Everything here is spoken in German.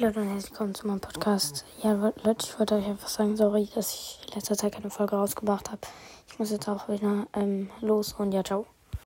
Leute und herzlich willkommen zu meinem Podcast. Ja, Leute, ich wollte euch einfach sagen, sorry, dass ich in letzter Zeit keine Folge rausgebracht habe. Ich muss jetzt auch wieder ähm, los und ja, ciao.